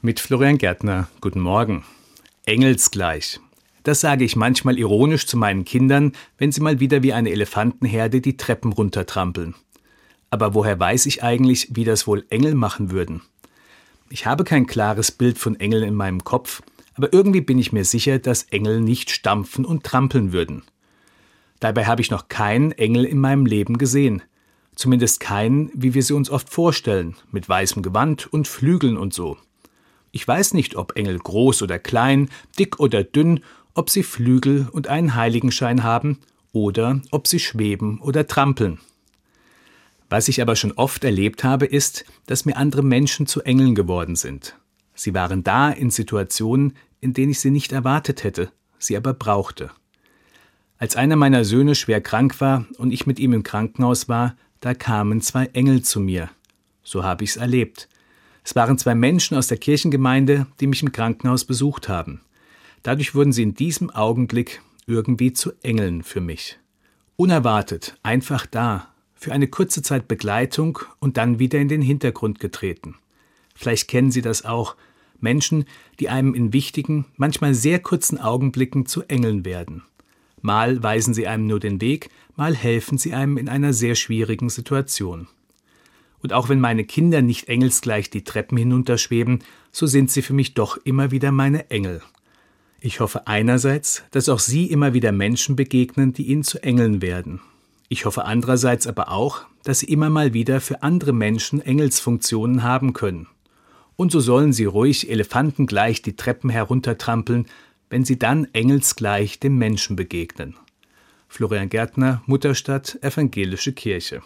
Mit Florian Gärtner, guten Morgen. Engelsgleich. Das sage ich manchmal ironisch zu meinen Kindern, wenn sie mal wieder wie eine Elefantenherde die Treppen runtertrampeln. Aber woher weiß ich eigentlich, wie das wohl Engel machen würden? Ich habe kein klares Bild von Engeln in meinem Kopf, aber irgendwie bin ich mir sicher, dass Engel nicht stampfen und trampeln würden. Dabei habe ich noch keinen Engel in meinem Leben gesehen. Zumindest keinen, wie wir sie uns oft vorstellen, mit weißem Gewand und Flügeln und so. Ich weiß nicht, ob Engel groß oder klein, dick oder dünn, ob sie Flügel und einen Heiligenschein haben oder ob sie schweben oder trampeln. Was ich aber schon oft erlebt habe, ist, dass mir andere Menschen zu Engeln geworden sind. Sie waren da in Situationen, in denen ich sie nicht erwartet hätte, sie aber brauchte. Als einer meiner Söhne schwer krank war und ich mit ihm im Krankenhaus war, da kamen zwei Engel zu mir. So habe ich's erlebt. Es waren zwei Menschen aus der Kirchengemeinde, die mich im Krankenhaus besucht haben. Dadurch wurden sie in diesem Augenblick irgendwie zu Engeln für mich. Unerwartet, einfach da, für eine kurze Zeit Begleitung und dann wieder in den Hintergrund getreten. Vielleicht kennen Sie das auch. Menschen, die einem in wichtigen, manchmal sehr kurzen Augenblicken zu Engeln werden. Mal weisen sie einem nur den Weg, mal helfen sie einem in einer sehr schwierigen Situation. Und auch wenn meine Kinder nicht engelsgleich die Treppen hinunterschweben, so sind sie für mich doch immer wieder meine Engel. Ich hoffe einerseits, dass auch sie immer wieder Menschen begegnen, die ihnen zu Engeln werden. Ich hoffe andererseits aber auch, dass sie immer mal wieder für andere Menschen Engelsfunktionen haben können. Und so sollen sie ruhig elefantengleich die Treppen heruntertrampeln, wenn sie dann engelsgleich dem Menschen begegnen. Florian Gärtner, Mutterstadt, Evangelische Kirche.